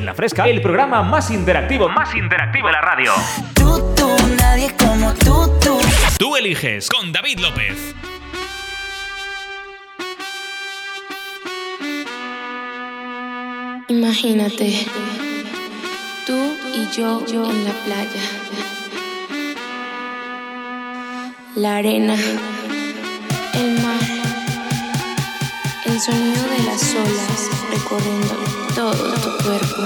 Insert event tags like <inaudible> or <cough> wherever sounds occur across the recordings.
En la fresca, el programa más interactivo, más interactivo de la radio. Tú, tú, nadie como tú, tú. Tú eliges con David López. Imagínate, tú y yo, yo en la playa. La arena, el mar, el sonido de las olas recorriendo todo tu cuerpo.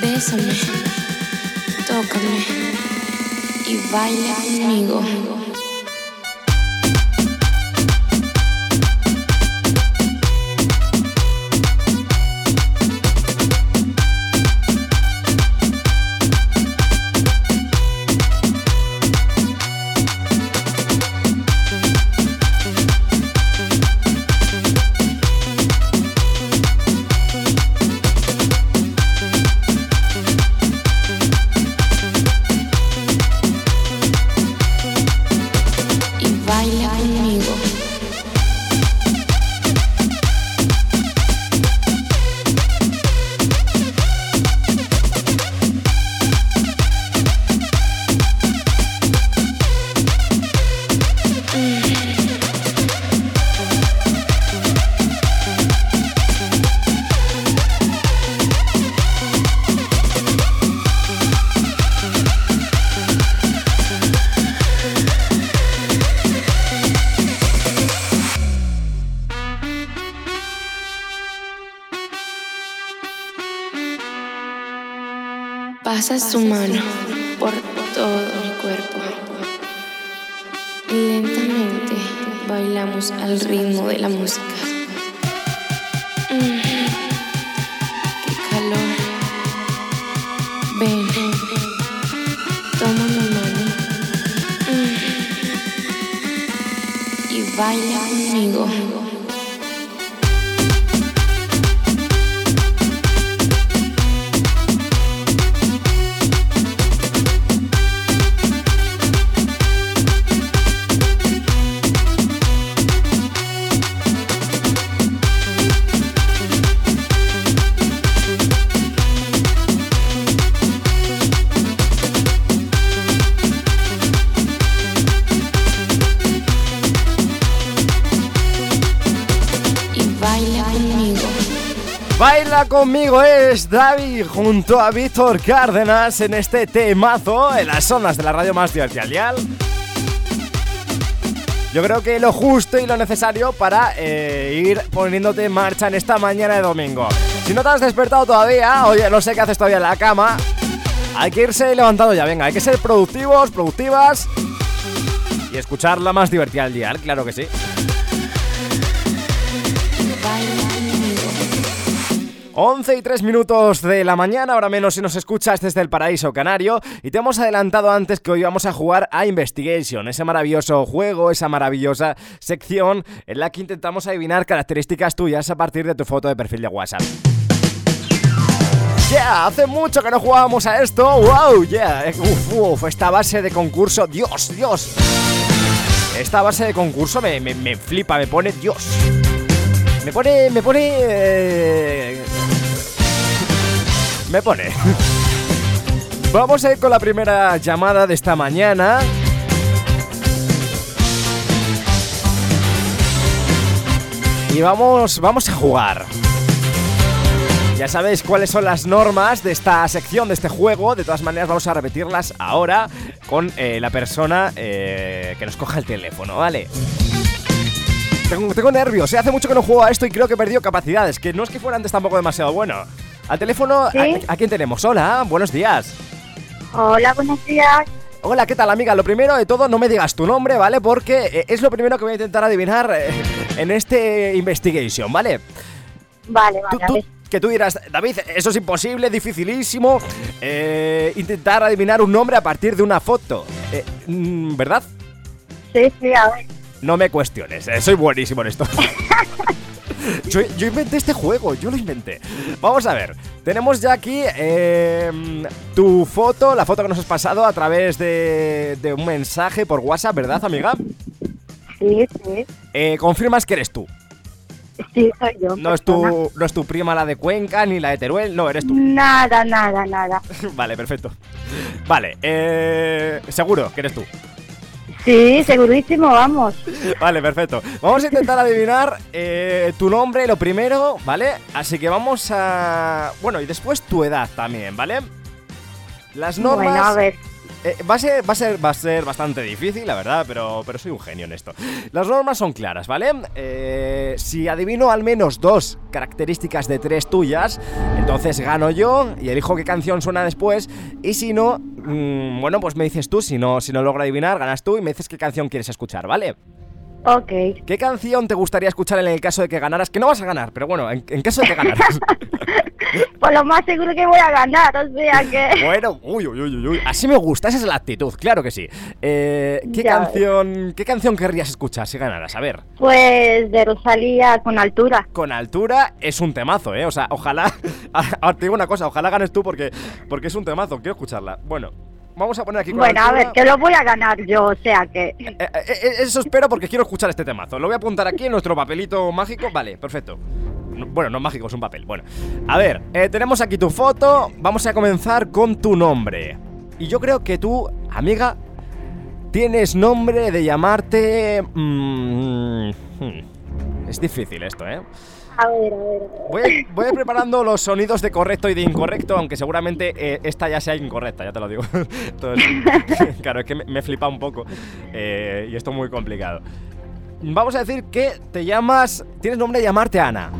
Bésame, tócame y baila conmigo. Mano por todo mi cuerpo. Lentamente bailamos al ritmo de la música. Mm, ¡Qué calor! Ven, toma mi mano mm, y baila conmigo. Baila conmigo es David junto a Víctor Cárdenas en este temazo en las zonas de la radio más divertida Yo creo que lo justo y lo necesario para eh, ir poniéndote en marcha en esta mañana de domingo. Si no te has despertado todavía, oye, no sé qué haces todavía en la cama, hay que irse levantado ya, venga, hay que ser productivos, productivas y escuchar la más divertida del día, claro que sí. 11 y 3 minutos de la mañana, ahora menos si nos escuchas desde el paraíso canario. Y te hemos adelantado antes que hoy vamos a jugar a Investigation, ese maravilloso juego, esa maravillosa sección en la que intentamos adivinar características tuyas a partir de tu foto de perfil de WhatsApp. Yeah, hace mucho que no jugábamos a esto. Wow, yeah. Uf, uf, esta base de concurso, Dios, Dios. Esta base de concurso me, flipa, me pone Dios. Me pone, me pone... Eh, me pone. Vamos a ir con la primera llamada de esta mañana. Y vamos, vamos a jugar. Ya sabéis cuáles son las normas de esta sección, de este juego. De todas maneras, vamos a repetirlas ahora con eh, la persona eh, que nos coja el teléfono, ¿vale? Tengo, nervios, ¿eh? hace mucho que no juego a esto y creo que he perdido capacidades. Que no es que fuera antes tampoco demasiado bueno. Al teléfono, ¿a, quién tenemos? Hola, buenos días. Hola, buenos días. Hola, ¿qué tal amiga? Lo primero de todo, no me digas tu nombre, ¿vale? Porque eh, es lo primero que voy a intentar adivinar eh, en este investigation, ¿vale? Vale, vale. que tú dirás, David, eso es imposible, dificilísimo. Eh, intentar adivinar un nombre a partir de una foto. Mm, ¿Verdad? Sí, sí, a ver. No me cuestiones, soy buenísimo en esto. <laughs> <laughs> Yo, inventé este juego, yo lo inventé. Vamos a ver, tenemos ya aquí em, tu foto, la foto que nos has pasado a través de, un mensaje por WhatsApp, ¿verdad, amiga? Sí, sí. Eh, ¿Confirmas que eres tú? Sí, soy yo. No es, tu, no es tu prima la de Cuenca ni la de Teruel, no, eres tú. Nada, nada, nada. <laughs> vale, perfecto. Vale, eh, seguro que eres tú. Sí, segurísimo, vamos. Vale, perfecto. Vamos a intentar adivinar eh, tu nombre, lo primero, ¿vale? Así que vamos a... Bueno, y después tu edad también, ¿vale? Las normas... Bueno, a ver. Eh, va, a ser, va, a ser, bastante difícil, la verdad, pero, pero soy un genio en esto. Las normas son claras, ¿vale? Eh, si adivino al menos dos características de tres tuyas, entonces gano yo y elijo qué canción suena después. Y si no, mm, bueno, pues me dices tú, si no, si no logro adivinar, ganas tú y me dices qué canción quieres escuchar, ¿vale? Ok. ¿Qué canción te gustaría escuchar en el caso de que ganaras? Que no vas a ganar, pero bueno, en, en caso de que ganaras. <laughs> Pues lo más seguro que voy a ganar, o sea que. <laughs> Bueno, uy, uy, uy, uy, uy. Así me gusta, esa es la actitud, claro que sí. Eh, ¿qué, Ya canción, ¿Qué canción querrías escuchar si ganaras? A ver, Pues de Rosalía con altura. con altura es un temazo, ¿eh? O sea, ojalá. <laughs> Ahora te digo una cosa, ojalá ganes tú porque, porque es un temazo, quiero escucharla. Bueno, vamos a poner aquí con Bueno, a ver, que lo voy a ganar yo, o sea que. Eh, eh, eh, eso espero porque quiero escuchar este temazo. Lo voy a apuntar aquí en nuestro papelito mágico. Vale, perfecto. No- Bueno, no es mágico, es un papel. Bueno, a ver, eh, tenemos aquí tu foto. Vamos a comenzar con tu nombre. Y yo creo que tú, amiga, tienes nombre de llamarte. mm, hmm. Es difícil esto, ¿eh? A ver, a ver. Voy a, voy a ir preparando los sonidos de correcto y de incorrecto, aunque seguramente eh, esta ya sea incorrecta, ya te lo digo. <laughs> Entonces, <laughs> claro, es que me, me flipa un poco eh, y esto es muy complicado. Vamos a decir que te llamas. Tienes nombre de llamarte Ana.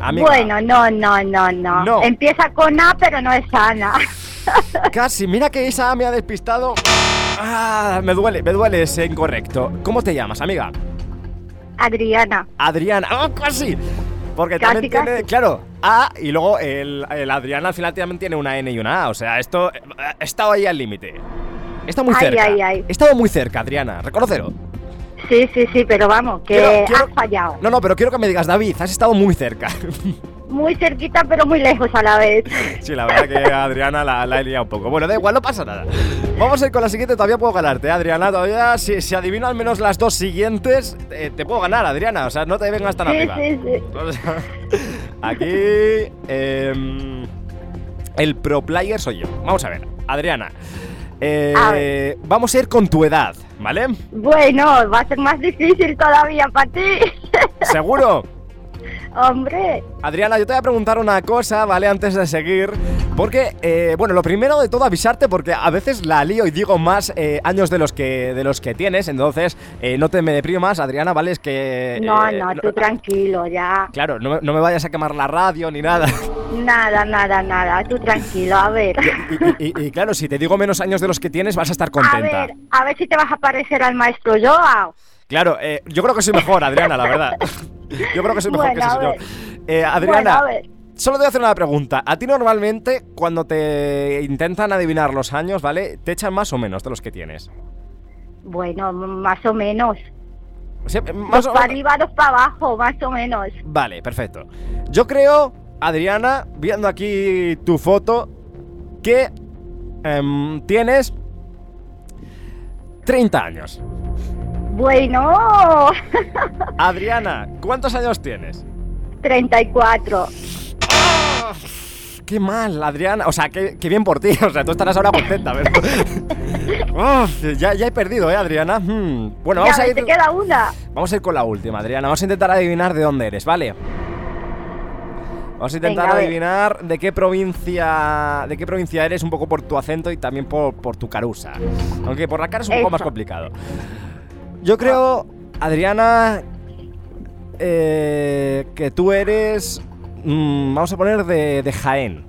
Amiga, Bueno, no, no, no, no, No. Empieza con A, pero no es Ana. <laughs> casi, mira que esa me ha despistado. Ah, me duele, me duele ese incorrecto. ¿Cómo te llamas, amiga? Adriana. Adriana. ¡Oh, casi! Porque Casi, también tiene, casi. claro, A y luego el, el Adriana al final también tiene una N y una A. O sea, esto eh, he estado ahí al límite. He estado muy Ay, cerca. ay, ay. He estado muy cerca, Adriana. Reconócelo. Sí, sí, sí, pero vamos, que Quiero- quiero- has fallado. No, no, pero quiero que me digas, David, has estado muy cerca. <laughs> Muy cerquita, pero muy lejos a la vez. <laughs> sí, la verdad que Adriana la, la he liado un poco. Bueno, da igual, no pasa nada. Vamos a ir con la siguiente, todavía puedo ganarte, ¿eh, Adriana. Todavía, si, si adivino al menos las dos siguientes, eh, te puedo ganar, Adriana. O sea, no te vengas tan Sí, arriba. sí, sí. <laughs> Sea, aquí. em, el pro player soy yo. Vamos a ver, Adriana. eh, A ver. vamos a ir con tu edad, ¿vale? Bueno, va a ser más difícil todavía para ti. <laughs> ¿Seguro? Hombre, Adriana, yo te voy a preguntar una cosa, ¿vale? Antes de seguir. Porque, eh, bueno, lo primero de todo avisarte porque a veces la lío y digo más eh, años de los que de los que tienes, entonces eh, no te me deprimas, Adriana, ¿vale? Es que... no, eh, no, tú tranquilo, ya. Claro, no, me- no me vayas a quemar la radio ni nada. Nada, nada, nada, tú tranquilo, a ver. Y, y- y claro, si te digo menos años de los que tienes, vas a estar A contenta. ver, a ver si te vas a parecer al maestro Joao. Claro, eh, yo creo que soy mejor, Adriana, la verdad. <laughs> Yo creo que soy mejor Bueno, que ese señor. Eh, Adriana, solo te voy a hacer una pregunta. A ti normalmente, cuando te intentan adivinar los años, ¿vale? ¿Te echan más o menos de los que tienes? Bueno, más o menos. O sea, más Dos o para arriba, dos para abajo, más o menos. Vale, perfecto. Yo creo, Adriana, viendo aquí tu foto, que em, tienes 30 años. Bueno, <laughs> Adriana, ¿cuántos años tienes? 34. Qué mal, Adriana. O sea, qué, qué bien por ti. O sea, tú estarás ahora contenta, pero. <laughs> Uf, ya, ya he perdido, ¿eh, Adriana? Hmm. Bueno, vamos ya a ir. te queda una. Vamos a ir con la última, Adriana. Vamos a intentar adivinar de dónde eres, ¿vale? Vamos a intentar Venga, a ver. adivinar de qué provincia. De qué provincia eres, un poco por tu acento y también por, por tu carusa. Aunque por la cara es un poco más complicado. Yo creo, Adriana, eh, que tú eres. mm, vamos a poner de, de Jaén.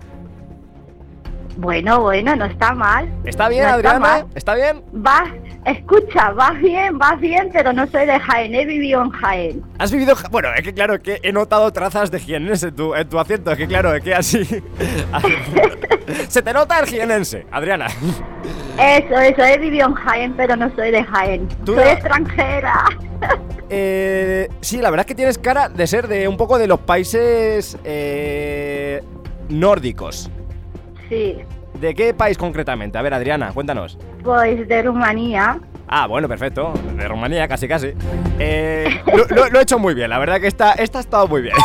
Bueno, bueno, no está mal. ¿Está bien, No está Adriana? mal. ¿Está bien? Vas, escucha, vas bien, vas bien, pero no soy de Jaén, he vivido en Jaén. ¿Has vivido? Bueno, es que claro, que he notado trazas de jienense en tu, en tu acento. Es que claro, es que así. <laughs> Se te nota el jienense, Adriana. Eso, eso, he vivido en Jaén, pero no soy de Jaén. Tú soy no- extranjera. Eh, sí, la verdad es que tienes cara de ser de un poco de los países eh, nórdicos. sí, ¿De qué país concretamente? A ver, Adriana, cuéntanos. pues de Rumanía. Ah, bueno, perfecto. De Rumanía, casi, casi. <laughs> Eh, lo, lo- lo he hecho muy bien. La verdad que esta, esta ha estado muy bien.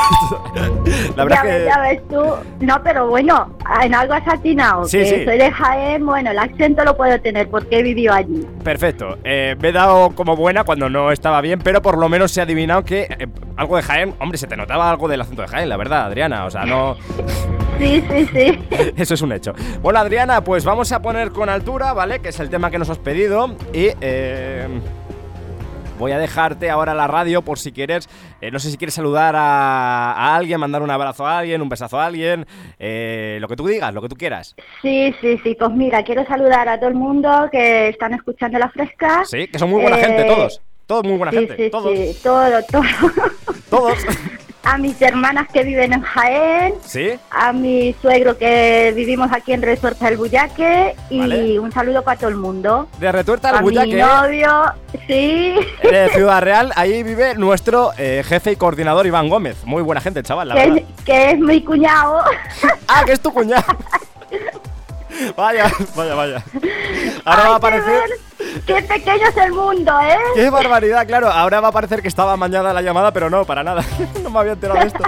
<laughs> La verdad ya que. ya ves tú. No, pero bueno, en algo has atinado. Sí, que sí. soy de Jaén, bueno, el acento lo puedo tener porque he vivido allí. Perfecto. Eh, me he dado como buena cuando no estaba bien, pero por lo menos se ha adivinado que eh, algo de Jaén. Hombre, se te notaba algo del acento de Jaén, la verdad, Adriana. O sea, no. <laughs> Sí, sí, sí. <laughs> Eso es un hecho. Bueno, Adriana, pues vamos a poner con altura, ¿vale? Que es el tema que nos has pedido. Y eh, voy a dejarte ahora la radio por si quieres. eh, no sé si quieres saludar a, a alguien, mandar un abrazo a alguien, un besazo a alguien. eh, lo que tú digas, lo que tú quieras. Sí, sí, sí. Pues mira, quiero saludar a todo el mundo que están escuchando la fresca. Sí, que son muy buena Eh, gente, todos. Todos muy buena Sí, gente. sí, todos. sí, todo, todo. Todos. <laughs> a mis hermanas que viven en Jaén, ¿Sí? a mi suegro que vivimos aquí en Resorte del Buyaque y Vale. un saludo para todo el mundo. De retuerta A al mi novio, sí. De Ciudad Real, ahí vive nuestro eh, jefe y coordinador Iván Gómez. Muy buena gente, chaval, la que, verdad. es, que es mi cuñado. <laughs> ¡Ah, que es tu cuñado! <laughs> <laughs> Vaya, vaya, vaya. Ahora va a aparecer. Qué pequeño es el mundo, ¿eh? ¡Qué barbaridad! Claro, ahora va a parecer que estaba mañana la llamada, pero no, para nada. <laughs> No me había enterado de esto.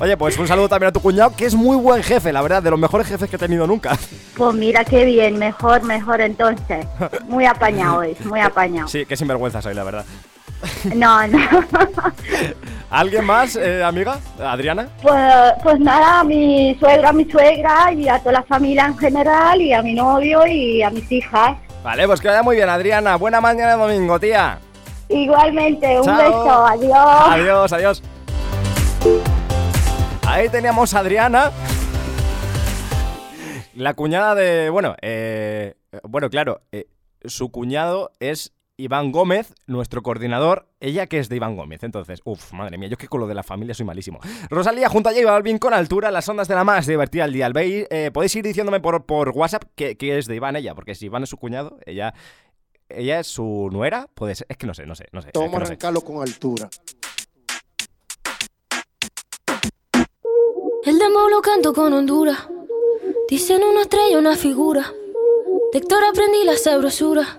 Oye, pues un saludo también a tu cuñado, que es muy buen jefe, la verdad, de los mejores jefes que he tenido nunca. Pues mira qué bien, mejor, mejor entonces. Muy apañado es, muy apañado. Sí, qué sinvergüenza soy, la verdad. <laughs> No, no. <laughs> ¿Alguien más, eh, amiga? ¿Adriana? Pues, pues nada, a mi suegra, a mi suegra y a toda la familia en general y a mi novio y a mis hijas. Vale, pues que vaya muy bien, Adriana. Buena mañana de domingo, tía. Igualmente, un Chao. beso, adiós. Adiós, adiós. Ahí teníamos a Adriana. La cuñada de. Bueno, eh, bueno, claro. eh, su cuñado es Iván Gómez, nuestro coordinador. Ella que es de Iván Gómez. Entonces, uff, madre mía, yo que con lo de la familia soy malísimo. Rosalía junto a J Balvin con altura, las ondas de la más divertida al día. Eh, podéis ir diciéndome por, por WhatsApp que, que es de Iván ella, porque si Iván es su cuñado, ella. ¿Ella es su nuera? Puede ser. Es que no sé, no sé, no sé. es que Vamos a arrancarlo con altura. El demo lo canto con Honduras. Dicen una estrella, una figura. De Héctor aprendí la sabrosura.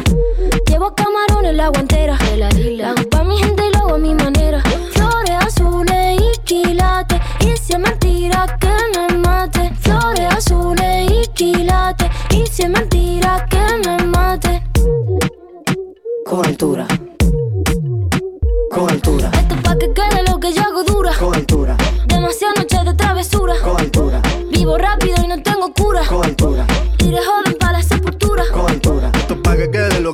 Llevo camarones la guantera. La hago pa' mi gente y lo hago a mi manera. Flores azules y quilates. Y si mentira que me mate. Flores azules y quilates. Y si mentira que me mate. Con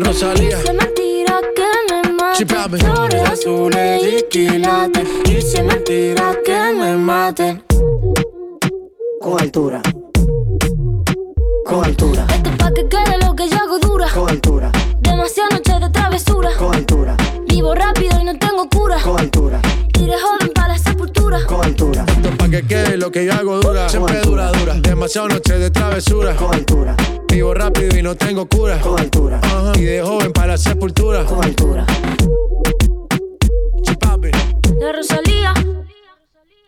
Rosalía. Es mentira que me mate. Flores azules y quilates. Es mentira que me maten. Con altura, con altura, Esto es pa' que quede lo que yo hago dura. con altura, Demasiadas noches de travesura. con altura, Vivo rápido y no tengo lo que yo hago dura. Siempre dura, dura. Demasiado noche de travesura. con altura, Vivo rápido y no tengo cura. con altura. Y de joven para la sepultura. con altura. La Rosalía.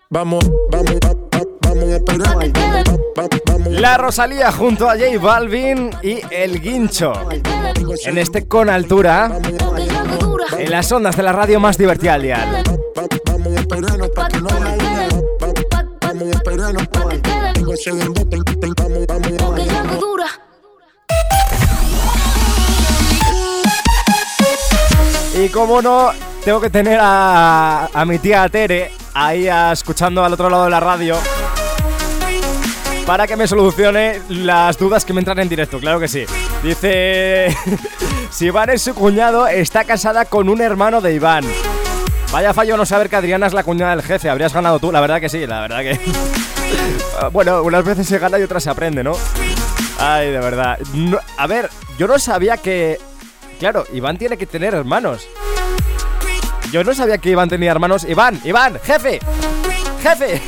Vamos, vamos, va- va- vamos La Rosalía junto a J Balvin y El Guincho. En este con altura, en las ondas de la radio más divertida al Vamos, vamos, dura. Y como no, tengo que tener a, a mi tía Tere ahí a- escuchando al otro lado de la radio para que me solucione las dudas que me entran en directo, claro que sí. Dice, <laughs> si Iván es su cuñado, está casada con un hermano de Iván. Vaya fallo no saber que Adriana es la cuñada del jefe, habrías ganado tú, la verdad que sí, la verdad que... <laughs> bueno, unas veces se gana y otras se aprende, ¿no? Ay, de verdad. A ver, yo no sabía que... Claro, Iván tiene que tener hermanos. Yo no sabía que Iván tenía hermanos. Iván, Iván, jefe, jefe.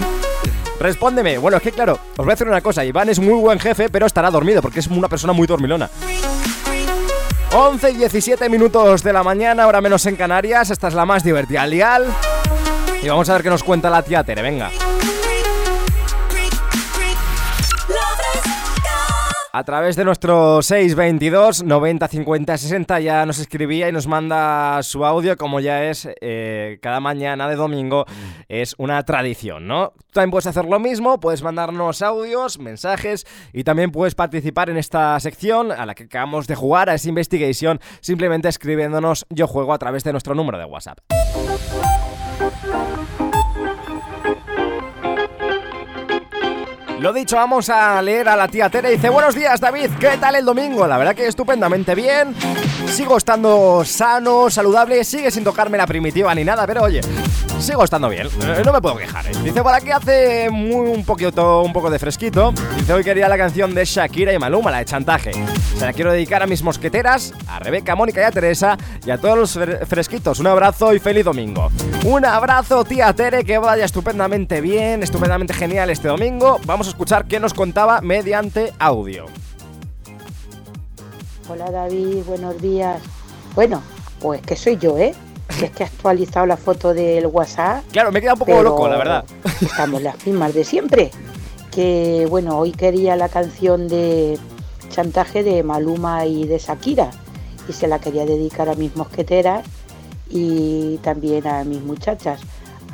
Respóndeme. Bueno, es que claro, os voy a decir una cosa. Iván es muy buen jefe, pero estará dormido porque es una persona muy dormilona. 11 y 17 minutos de la mañana, ahora menos en Canarias. Esta es la más divertida, al. Y vamos a ver qué nos cuenta la tía venga. A través de nuestro 622 90 50 60 ya nos escribía y nos manda su audio como ya es eh, cada mañana de domingo es una tradición, ¿no? También puedes hacer lo mismo, puedes mandarnos audios, mensajes y también puedes participar en esta sección a la que acabamos de jugar, a esa investigation, simplemente escribiéndonos yo juego a través de nuestro número de WhatsApp. Lo dicho, vamos a leer a la tía Tere. Dice, buenos días David, ¿qué tal el domingo? La verdad que estupendamente bien. Sigo estando sano, saludable, sigue sin tocarme la primitiva ni nada, pero oye, sigo estando bien. Eh, No me puedo quejar. ¿eh? Dice, por aquí hace muy, un poquito, un poco de fresquito. Dice, hoy quería la canción de Shakira y Maluma, la de chantaje. Se la quiero dedicar a mis mosqueteras, a Rebeca, Mónica y a Teresa y a todos los fre- fresquitos. Un abrazo y feliz domingo. Un abrazo, tía Tere, que vaya estupendamente bien, estupendamente genial este domingo. Vamos a escuchar qué nos contaba mediante audio. Hola David, buenos días. Bueno, pues que soy yo, ¿eh? Que es que he actualizado la foto del WhatsApp. Claro, me he quedado un poco loco, la verdad. <laughs> Estamos las mismas de siempre. Que bueno, hoy quería la canción de chantaje de Maluma y de Shakira. Y se la quería dedicar a mis mosqueteras y también a mis muchachas,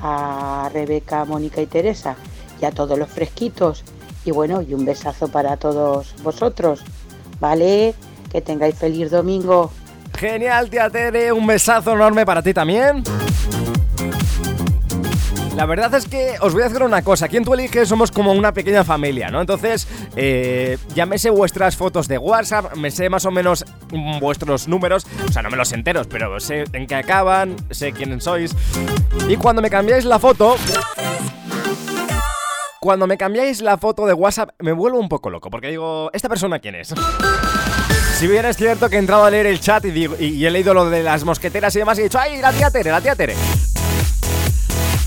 a Rebeca, Mónica y Teresa, y a todos los fresquitos. Y bueno, y un besazo para todos vosotros. ¿Vale? Que tengáis feliz domingo. Genial, tía Tere, un besazo enorme para ti también. La verdad es que os voy a decir una cosa, aquí en Tu Eliges somos como una pequeña familia, ¿no? Entonces, eh, sé vuestras fotos de WhatsApp, me sé más o menos vuestros números, o sea, no me los enteros, pero sé en qué acaban, sé quiénes sois. Y cuando me cambiáis la foto... Cuando me cambiáis la foto de WhatsApp me vuelvo un poco loco, porque digo, ¿esta persona quién es? Si bien es cierto que he entrado a leer el chat y, he leído lo de las mosqueteras y demás y he dicho, ¡ay, la tía Tere, la tía Tere!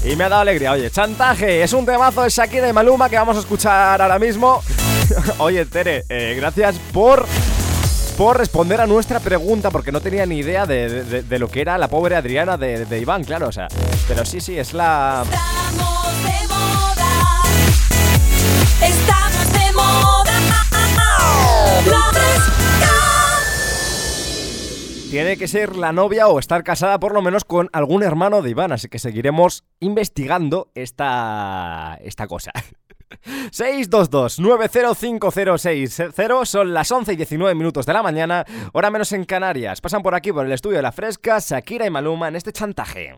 Y me ha dado alegría. Oye, chantaje, es un temazo de Shakira y Maluma que vamos a escuchar ahora mismo. <laughs> Oye, Tere, eh, gracias por, por responder a nuestra pregunta, porque no tenía ni idea de, de- de lo que era la pobre Adriana de, de Iván, claro, o sea. Pero sí, sí, es la... Tiene que ser la novia o estar casada por lo menos con algún hermano de Iván, así que seguiremos investigando esta, esta cosa. <laughs> 622-905060 son las 11 y 19 minutos de la mañana, hora menos en Canarias. Pasan por aquí por el estudio de la Fresca, Shakira y Maluma en este chantaje.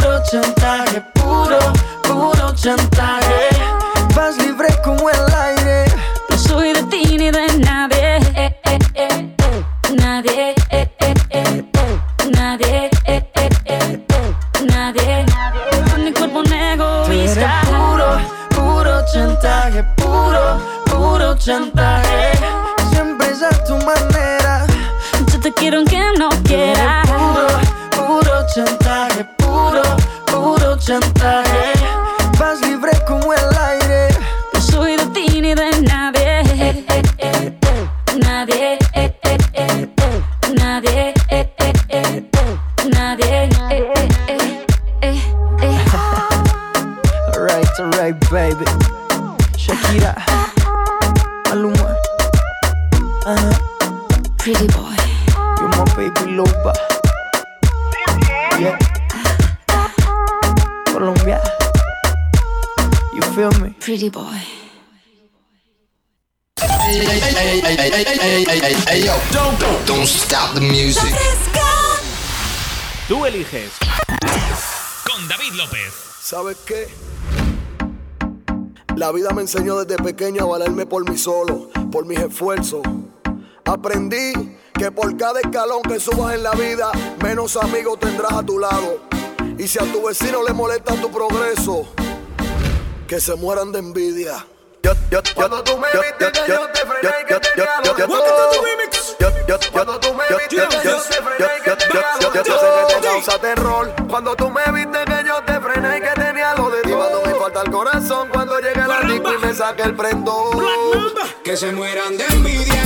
chantaje, puro, puro chantaje. Vas libre como el aire. No soy de ti ni de nadie. Eh, eh, eh, eh. Nadie. eh, eh. Nadie. Nadie. Con mi cuerpo un egoísta. puro, puro chantaje, puro, puro chantaje. Siempre es a tu manera. Yo te quiero aunque no quieras. Puro, puro chantaje, puro chantaje. ¿Sabes qué? La vida me enseñó desde pequeño a valerme por mí solo, por mis esfuerzos. Aprendí que por cada escalón que subas en la vida, menos amigos tendrás a tu lado. Y si a tu vecino le molesta tu progreso, que se mueran de envidia. Yo, yo, yo, Cuando tú me yo, viste yo, que yo te frené y que yo, tenía yo, los yo, yo, Welcome to yo, the remix. yo, yo, Cuando tú me yo, viste yo, que yo, yo yo, te frené y yo, que yo, tenía yo, los yo sé que te Welcome. causa terror Cuando tú me viste que yo te frené y que tenía lo de Y cuando me falta el corazón Cuando llegue la disco y me saque el prendón Que se mueran de envidia.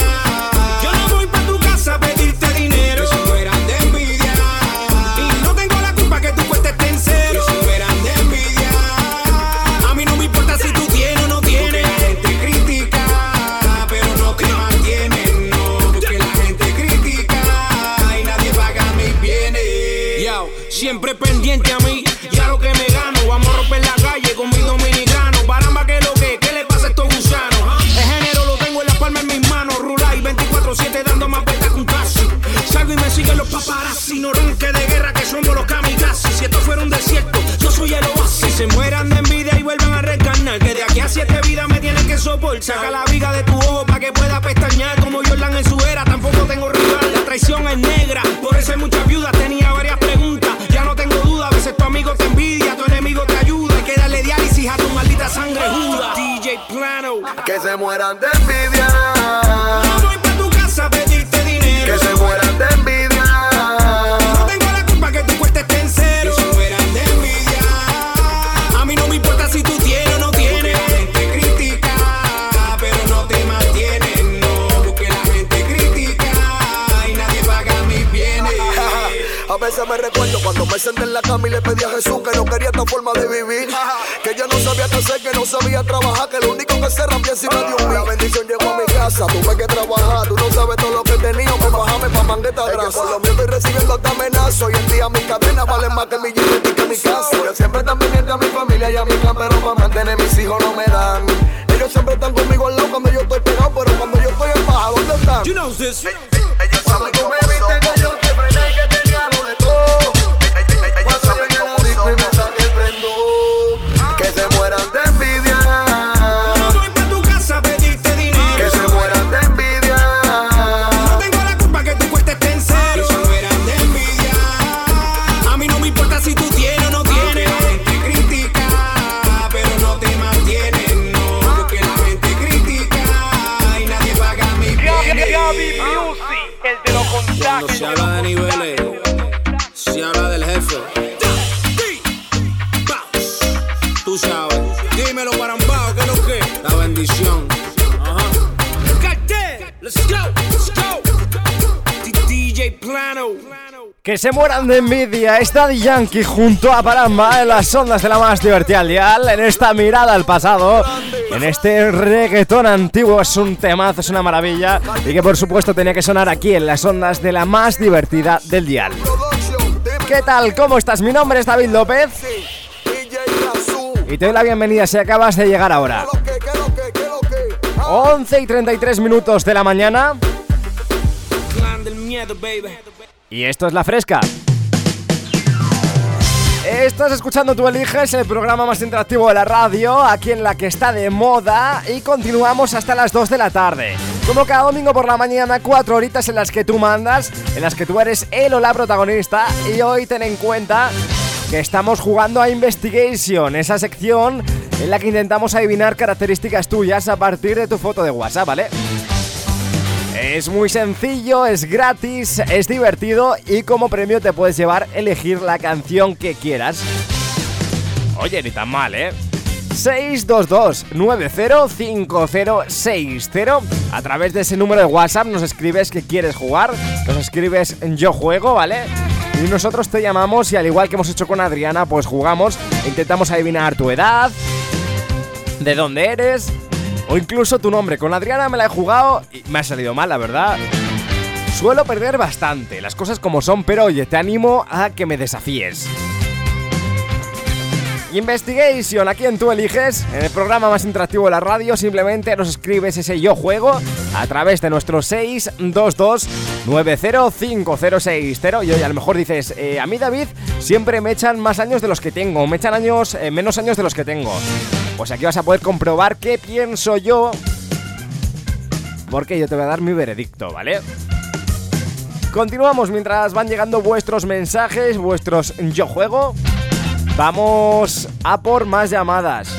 Me senté en la cama y le pedí a Jesús que no quería esta forma de vivir. <laughs> Que yo no sabía qué hacer, que no sabía trabajar, que lo único que se rampía encima de un La bendición llegó a mi casa, tuve que trabajar. Tú no sabes todo lo que tenía, pues bajame pa' mangueta grasa. Por lo mío estoy recibiendo esta amenaza. Hoy en día mis cadenas valen más que mi jeep y que mi casa. Ellos siempre están pendientes a mi familia y a mi clan, pero para mantener mis hijos no me dan. Ellos siempre están conmigo al lado cuando yo estoy pegado, pero cuando yo estoy en baja, ¿dónde están? You know this. Se mueran de envidia es Daddy Yankee junto a Paramba en las ondas de la más divertida al dial, en esta mirada al pasado, en este reggaetón antiguo, es un temazo, es una maravilla y que por supuesto tenía que sonar aquí en las ondas de la más divertida del dial. ¿Qué tal? ¿Cómo estás? Mi nombre es David López y te doy la bienvenida si acabas de llegar ahora. 11 y 33 minutos de la mañana. Del miedo, baby. Y esto es La Fresca. Estás escuchando Tú Eliges, el programa más interactivo de la radio, aquí en la que está de moda, y continuamos hasta las 2 de la tarde. Como cada domingo por la mañana, cuatro horitas en las que tú mandas, en las que tú eres el o la protagonista, y hoy ten en cuenta que estamos jugando a Investigation, esa sección en la que intentamos adivinar características tuyas a partir de tu foto de WhatsApp, ¿vale? Es muy sencillo, es gratis, es divertido y como premio te puedes llevar elegir la canción que quieras. Oye, ni tan mal, ¿eh? 622-905060 A través de ese número de WhatsApp nos escribes que quieres jugar, nos escribes yo juego, ¿vale? Y nosotros te llamamos y al igual que hemos hecho con Adriana, pues jugamos, intentamos adivinar tu edad, de dónde eres o incluso tu nombre. Con Adriana me la he jugado y me ha salido mal, la verdad. Suelo perder bastante, las cosas como son, pero oye, te animo a que me desafíes. Investigation, aquí en Tú Eliges, en el programa más interactivo de la radio, simplemente nos escribes ese yo juego a través de nuestro 622-905060 y hoy a lo mejor dices, eh, a mí David siempre me echan más años de los que tengo, me echan años, eh, menos años de los que tengo. Pues aquí vas a poder comprobar qué pienso yo, porque yo te voy a dar mi veredicto, ¿vale? Continuamos mientras van llegando vuestros mensajes, vuestros yo juego. Vamos a por más llamadas.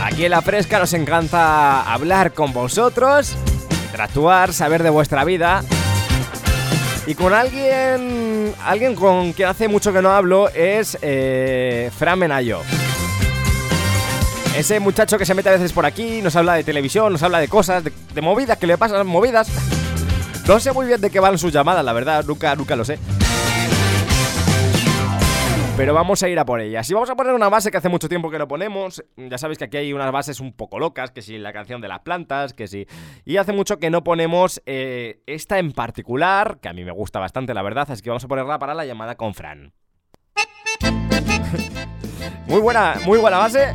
Aquí en La Fresca nos encanta hablar con vosotros, interactuar, saber de vuestra vida. Y con alguien, alguien con quien hace mucho que no hablo es eh, Fran Menayo. Ese muchacho que se mete a veces por aquí, nos habla de televisión, nos habla de cosas, de, movidas, que le pasan movidas. No sé muy bien de qué van sus llamadas, la verdad, nunca, nunca lo sé. Pero vamos a ir a por ellas. Y vamos a poner una base que hace mucho tiempo que no ponemos. Ya sabéis que aquí hay unas bases un poco locas, que si la canción de las plantas, que si... Y hace mucho que no ponemos eh, esta en particular, que a mí me gusta bastante, la verdad, así que vamos a ponerla para la llamada con Fran. <laughs> muy buena, muy buena base.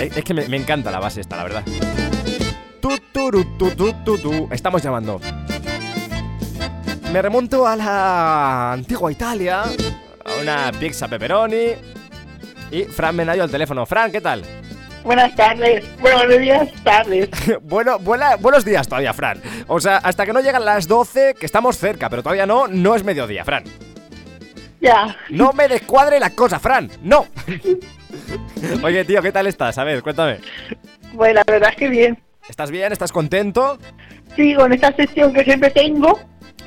Es, es que me, me encanta la base esta, la verdad. Tu, turu, tu, tu, tu, tu. Estamos llamando. Me remonto a la antigua Italia, a una pizza pepperoni y Fran Menayo al teléfono. Fran, ¿qué tal? Buenas tardes, buenos días, tardes. <laughs> bueno, buena- buenos días todavía, Fran. O sea, hasta que no llegan las 12, que estamos cerca, pero todavía no, no es mediodía, Fran. Ya. No me descuadre la cosa, Fran. No. <laughs> <laughs> Oye, tío, ¿qué tal estás? A ver, cuéntame. Bueno, la verdad es que bien. ¿Estás bien? ¿Estás contento? Sí, con esta sesión que siempre tengo,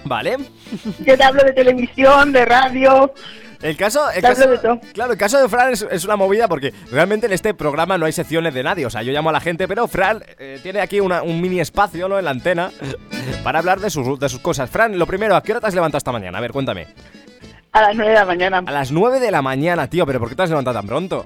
Vale. <laughs> yo te hablo de televisión, de radio. El caso, el caso- claro, el caso de Fran es, es una movida porque realmente en este programa no hay secciones de nadie. O sea, yo llamo a la gente, pero Fran eh, tiene aquí una- un mini espacio, ¿no? En la antena <laughs> para hablar de sus, de sus cosas. Fran, lo primero, ¿a qué hora te has levantado esta mañana? A ver, cuéntame. A las 9 de la mañana. A las 9 de la mañana, tío, pero ¿por qué te has levantado tan pronto?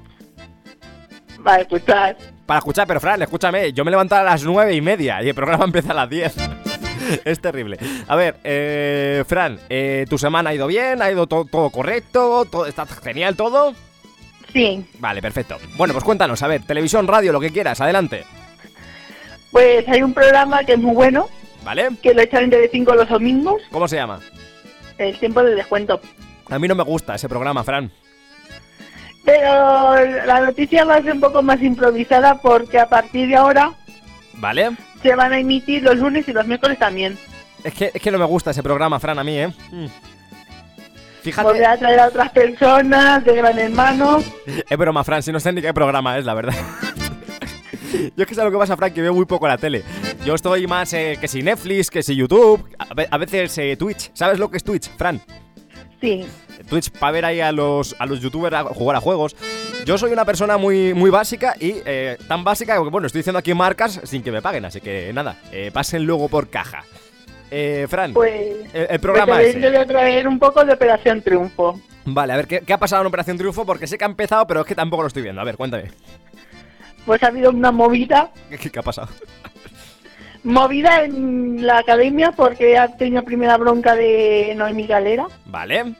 Para escuchar. Para escuchar, pero Fran, escúchame, yo me levanto a las 9 y media y el programa <laughs> empieza a las 10. <laughs> es terrible. A ver, eh, Fran, eh, ¿tu semana ha ido bien? ¿Ha ido to- todo correcto? ¿Todo, ¿Está genial todo? Sí. Vale, perfecto. Bueno, pues cuéntanos, a ver, televisión, radio, lo que quieras, adelante. Pues hay un programa que es muy bueno, ¿Vale? que lo echan de 5 los domingos, ¿Cómo se llama? el tiempo de descuento. A mí no me gusta ese programa, Fran. Pero la noticia va a ser un poco más improvisada porque a partir de ahora ¿Vale? se van a emitir los lunes y los miércoles también. Es que, es que no me gusta ese programa, Fran, a mí, ¿eh? Mm. Fíjate. Volver a traer a otras personas de Gran Hermano. Es broma, Fran, si no sé ni qué programa es, la verdad. <laughs> Yo es que sé lo que pasa, Fran, que veo muy poco la tele. Yo estoy más eh, que si Netflix, que si YouTube, a, ve- a veces eh, Twitch. ¿Sabes lo que es Twitch, Fran? Sí. Twitch para ver ahí a los, a los youtubers a jugar a juegos. Yo soy una persona muy, muy básica y eh, tan básica que, bueno, estoy diciendo aquí marcas sin que me paguen, así que nada, eh, pasen luego por caja. Eh, Fran, Pues, el, el programa pues ese. te voy a traer un poco de Operación Triunfo. Vale, a ver, ¿qué, qué ha pasado en Operación Triunfo? Porque sé que ha empezado, pero es que tampoco lo estoy viendo. A ver, cuéntame. Pues ha habido una movida, <laughs> ¿Qué, qué ha pasado? Movida en la academia porque ha tenido primera bronca de Noemí Galera. Vale.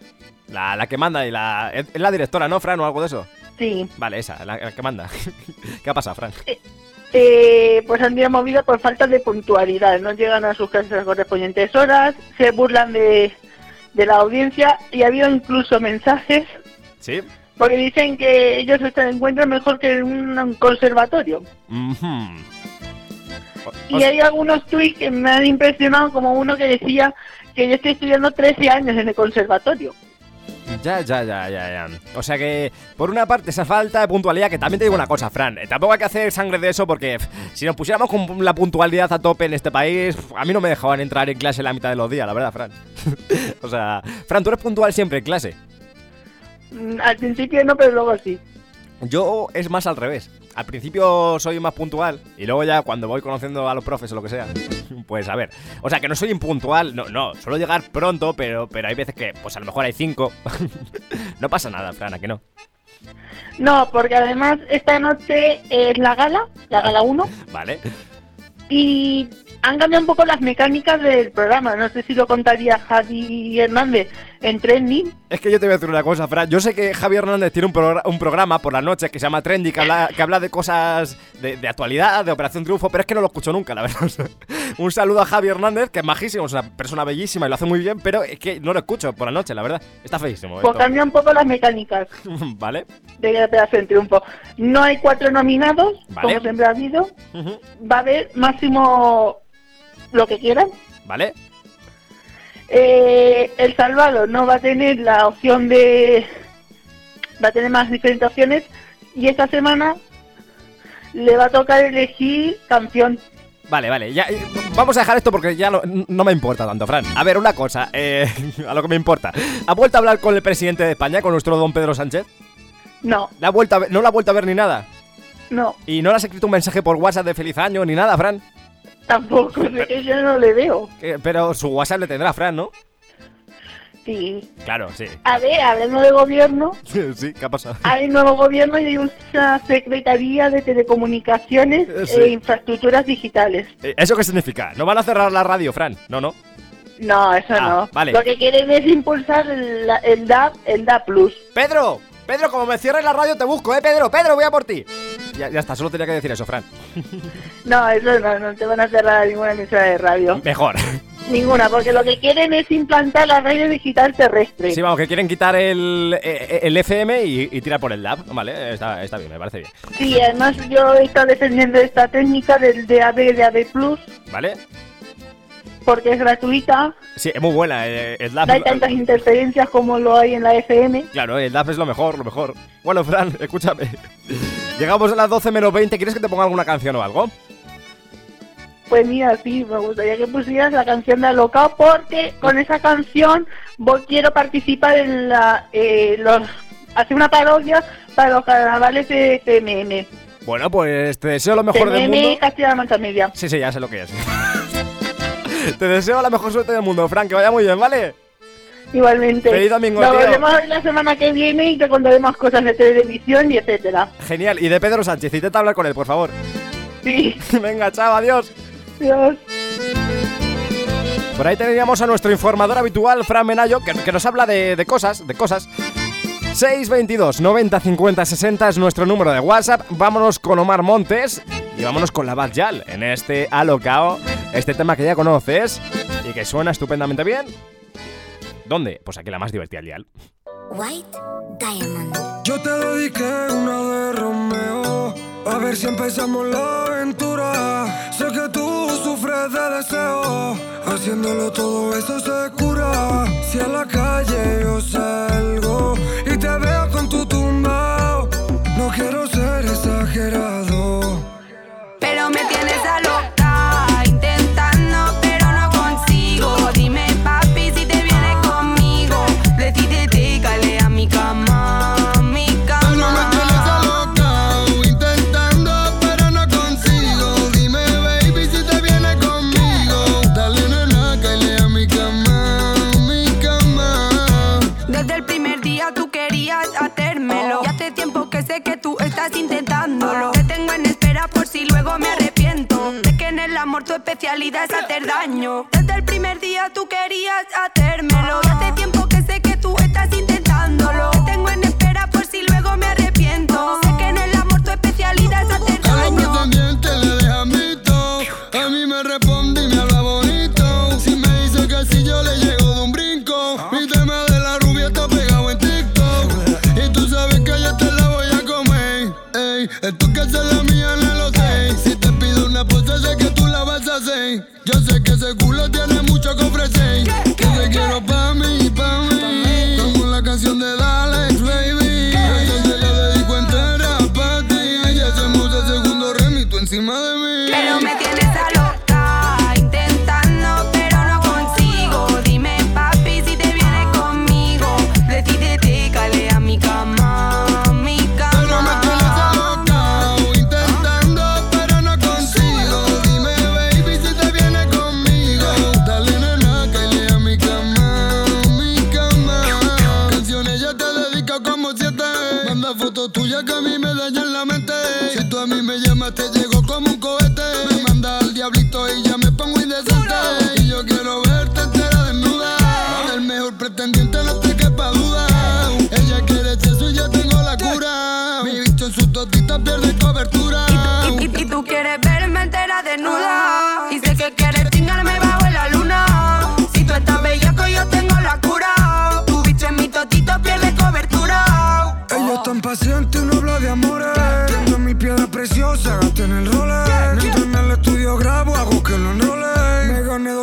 La, la que manda y la. Es la directora, ¿no, Fran, o algo de eso? Sí. Vale, esa, la, la que manda. <laughs> ¿Qué ha pasado, Fran? Eh, pues han tenido movida por falta de puntualidad. No llegan a sus clases a las correspondientes horas, se burlan de, de la audiencia y ha habido incluso mensajes ¿Sí? porque dicen que ellos se encuentran mejor que en un conservatorio. O- Y hay algunos tweets que me han impresionado, como uno que decía que yo estoy estudiando 13 años en el conservatorio. Ya, ya, ya, ya, ya. O sea que, por una parte, esa falta de puntualidad, que también te digo una cosa, Fran, eh, tampoco hay que hacer sangre de eso porque si nos pusiéramos con la puntualidad a tope en este país, a mí no me dejaban entrar en clase la mitad de los días, la verdad, Fran. <laughs> o sea, Fran, tú eres puntual siempre en clase. Mm, Al principio no, pero luego sí. Yo es más al revés. Al principio soy más puntual y luego ya cuando voy conociendo a los profes o lo que sea, <laughs> pues a ver. O sea que no soy impuntual, no, no, suelo llegar pronto, pero, pero hay veces que, pues a lo mejor hay cinco. <laughs> no pasa nada, Fran, ¿a que no? No, porque además esta noche es la gala, la gala 1, <laughs> Vale. y han cambiado un poco las mecánicas del programa. No sé si lo contaría Javi Hernández en Trending. Es que yo te voy a decir una cosa, Fran. Yo sé que Javier Hernández tiene un, un programa por la noche que se llama Trendy, que habla, que habla de cosas de, de actualidad, de Operación Triunfo, pero es que no lo escucho nunca, la verdad. <laughs> Un saludo a Javier Hernández, que es majísimo, es una persona bellísima y lo hace muy bien, pero es que no lo escucho por la noche, la verdad. Está feísimo. Pues cambia un poco las mecánicas <laughs> vale. de Operación Triunfo. No hay cuatro nominados, Vale. como siempre ha habido. Va a haber máximo lo que quieran. Vale. Eh, el Salvador no va a tener la opción de... Va a tener más diferentes opciones y esta semana le va a tocar elegir canción. Vale, vale, ya, vamos a dejar esto porque ya no, no me importa tanto, Fran. A ver, una cosa, eh, <laughs> a lo que me importa. ¿Ha vuelto a hablar con el presidente de España, con nuestro don Pedro Sánchez? No, ¿La ha vuelto a ver- ¿No la ha vuelto a ver ni nada? no, ¿Y no le has escrito un mensaje por WhatsApp de feliz año ni nada, Fran? Tampoco, es que yo no le veo. Pero su WhatsApp le tendrá, Fran, ¿no? Sí. Claro, sí. A ver, hablando de gobierno, <laughs> sí, ¿qué ha pasado? hay nuevo gobierno y hay una Secretaría de Telecomunicaciones Eh, sí. e Infraestructuras Digitales. Eh, ¿Eso qué significa? ¿No van a cerrar la radio, Fran? No, no. No, eso Ah, no. vale. Lo que quieren es impulsar el, el DAP, el DAP Plus. ¡Pedro! Pedro, como me cierres la radio te busco, ¿eh, Pedro? Pedro, voy a por ti. Ya, ya está, solo tenía que decir eso, Fran. <laughs> No, eso no, no te van a cerrar ninguna emisora de radio. Mejor. Ninguna, porque lo que quieren es implantar la radio digital terrestre. Sí, vamos, que quieren quitar el, eh, el FM y, y tirar por el DAB. Vale, está, está bien, me parece bien. Sí, además yo he estado defendiendo esta técnica del DAB de AB Plus ¿Vale? Porque es gratuita, Sí, es muy buena. eh, el DAB no hay tantas interferencias como lo hay en la FM. Claro, el DAF es lo mejor, lo mejor. Bueno, Fran, escúchame. Llegamos a las 12 menos 20. ¿Quieres que te ponga alguna canción o algo? Pues mira, sí, me gustaría que pusieras la canción de Alocao porque con esa canción voy, quiero participar en la, eh, los, hacer una parodia para los carnavales de CMM. Bueno, pues te deseo lo mejor del mundo. Castilla-La Mancha Media. Sí, sí, ya sé lo que es. Te deseo la mejor suerte del mundo, Fran. Que vaya muy bien, ¿vale? Igualmente. Feliz domingo, Nos tío. vemos la semana que viene y te contaré más cosas de televisión y etcétera. Genial. Y de Pedro Sánchez, intenta hablar con él, por favor. Sí. <laughs> Venga, chao, adiós. Adiós. Por ahí teníamos a nuestro informador habitual, Fran Menayo, que, que nos habla de, de cosas, de cosas. 622 90 50 60 es nuestro número de WhatsApp. Vámonos con Omar Montes y vámonos con la Bad Yal en este Alocao, este tema que ya conoces y que suena estupendamente bien. ¿Dónde? Pues aquí la más divertida, Yal. White Diamond. Yo te dediqué una de Romeo. A ver si empezamos la aventura. Sé que tú sufres de deseo. Haciéndolo todo eso se cura. Si a la calle yo salgo intentándolo. Te tengo en espera por si luego me arrepiento. Sé que en el amor tu especialidad es hacer daño. Desde el primer día tú querías hacérmelo. Y hace tiempo que sé que tú estás intentando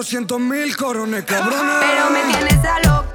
doscientos mil corones, cabrones. Pero me tienes a loco.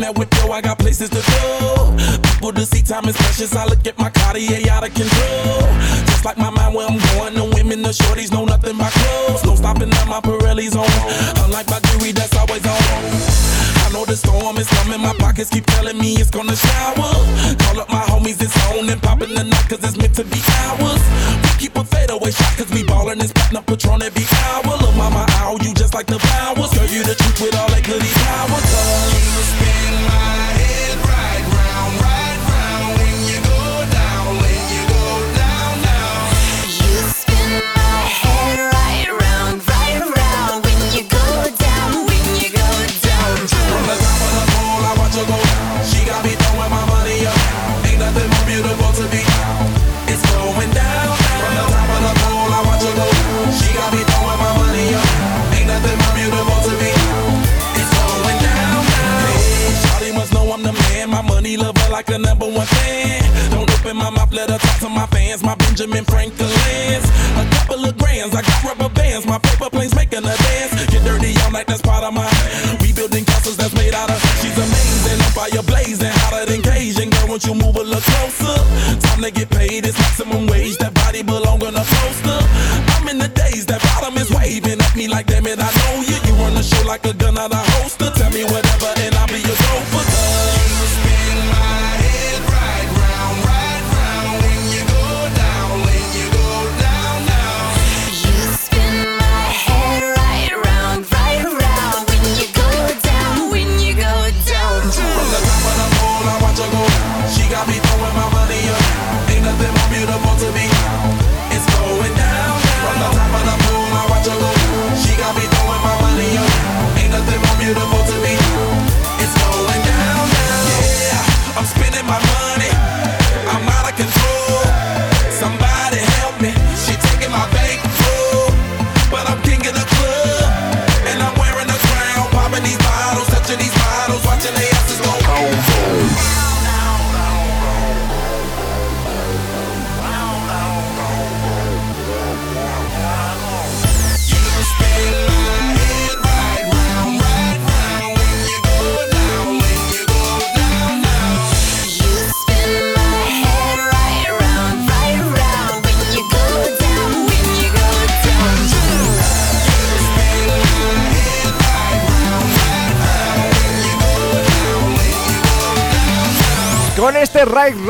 in that window, I got places to go. People to see, time is precious. I look at my Cartier out of control. Just like my mind, where I'm going. The women, the shorties know nothing but clothes. No stopping at my Pirelli's on. Unlike my jewelry, that's always on. I know the storm is coming. My pockets keep telling me it's gonna shower. Call up my homies, it's on and popping the night, cause it's meant to be ours. We keep a fadeaway shot, cause we ballin' this platinum patron every hour. Look, mama, owe you just like the flowers. Girl, you the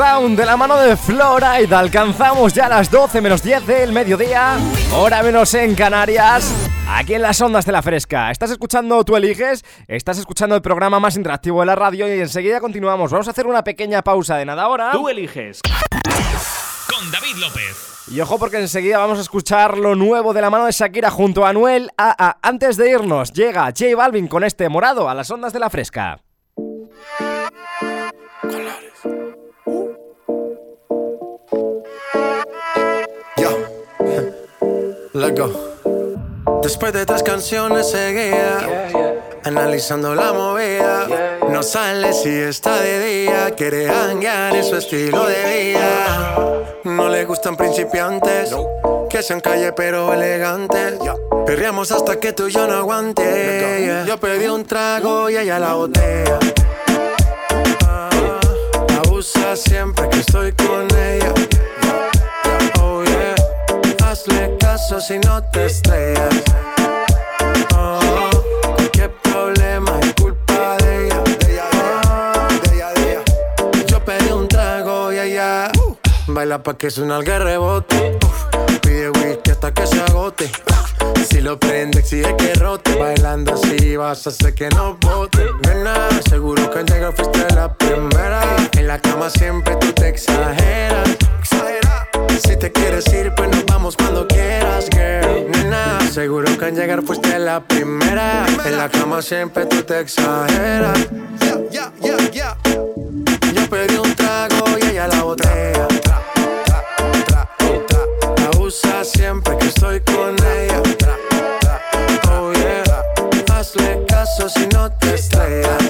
Round de la mano de Florida alcanzamos ya las 12 menos 10 del mediodía, hora menos en Canarias. Aquí en las ondas de la fresca. ¿Estás escuchando Tú Eliges? Estás escuchando el programa más interactivo de la radio y enseguida continuamos. Vamos a hacer una pequeña pausa de nada ahora. Tú eliges. Con David López. Y ojo porque enseguida vamos a escuchar lo nuevo de la mano de Shakira junto a Anuel AA. Antes de irnos, llega J Balvin con este morado a las ondas de la fresca. Después de tres canciones seguía analizando la movida. No sale si está de día, quiere hanguear en su estilo de vida. No le gustan principiantes, que sean calle pero elegantes. Perreamos hasta que tú y yo no aguante. Yo pedí un trago y ella la botella. Abusa siempre que estoy con ella. Oh yeah, si no te estrellas. Oh, cualquier problema es culpa de ella. Yo pedí un trago y ella baila pa' que suena el rebote. Pide whisky hasta que se agote. Si lo prende, exige que rote. Bailando así vas a hacer que no bote. Nena, seguro que al llegar fuiste la primera. En la cama siempre tú te exageras. Si te quieres ir, pues nos seguro que al llegar fuiste la primera. En la cama siempre tú te exageras. Yo pedí un trago y ella la botella. Abusa siempre que estoy con ella. Oh yeah, hazle caso si no te estrellas.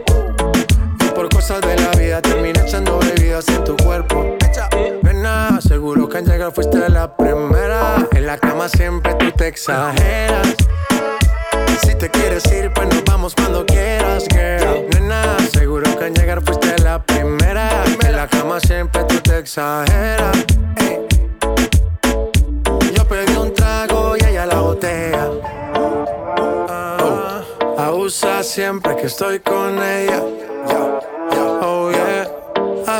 Cosas de la vida terminé echando bebidas en tu cuerpo. Nena, seguro que al llegar fuiste la primera. En la cama siempre tú te exageras. Si te quieres ir, pues nos vamos cuando quieras, girl. Nena, seguro que al llegar fuiste la primera. En la cama siempre tú te exageras. Yo pedí un trago y ella la botella. Ah, abusa siempre que estoy con ella.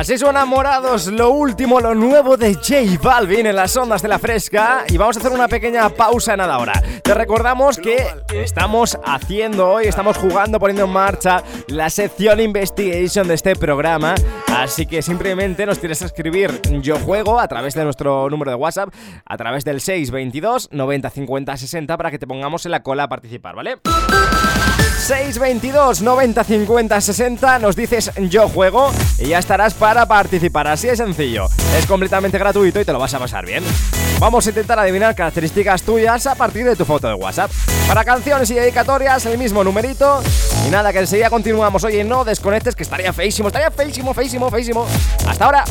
Así suenan morados, lo último, lo nuevo de J Balvin en las ondas de la fresca. Y vamos a hacer una pequeña pausa en nada ahora. Te recordamos que estamos haciendo hoy, estamos jugando, poniendo en marcha la sección Investigation de este programa. Así que simplemente nos tienes que escribir Yo Juego a través de nuestro número de WhatsApp, a través del 622 90 50 60 para que te pongamos en la cola a participar, ¿vale? 622 90 50 60 nos dices yo juego y ya estarás para participar. Así de sencillo. Es completamente gratuito y te lo vas a pasar bien. Vamos a intentar adivinar características tuyas a partir de tu foto de WhatsApp. Para canciones y dedicatorias, el mismo numerito. Y nada, que enseguida continuamos. Oye, no desconectes, que estaría feísimo, estaría feísimo, feísimo, feísimo. Hasta ahora.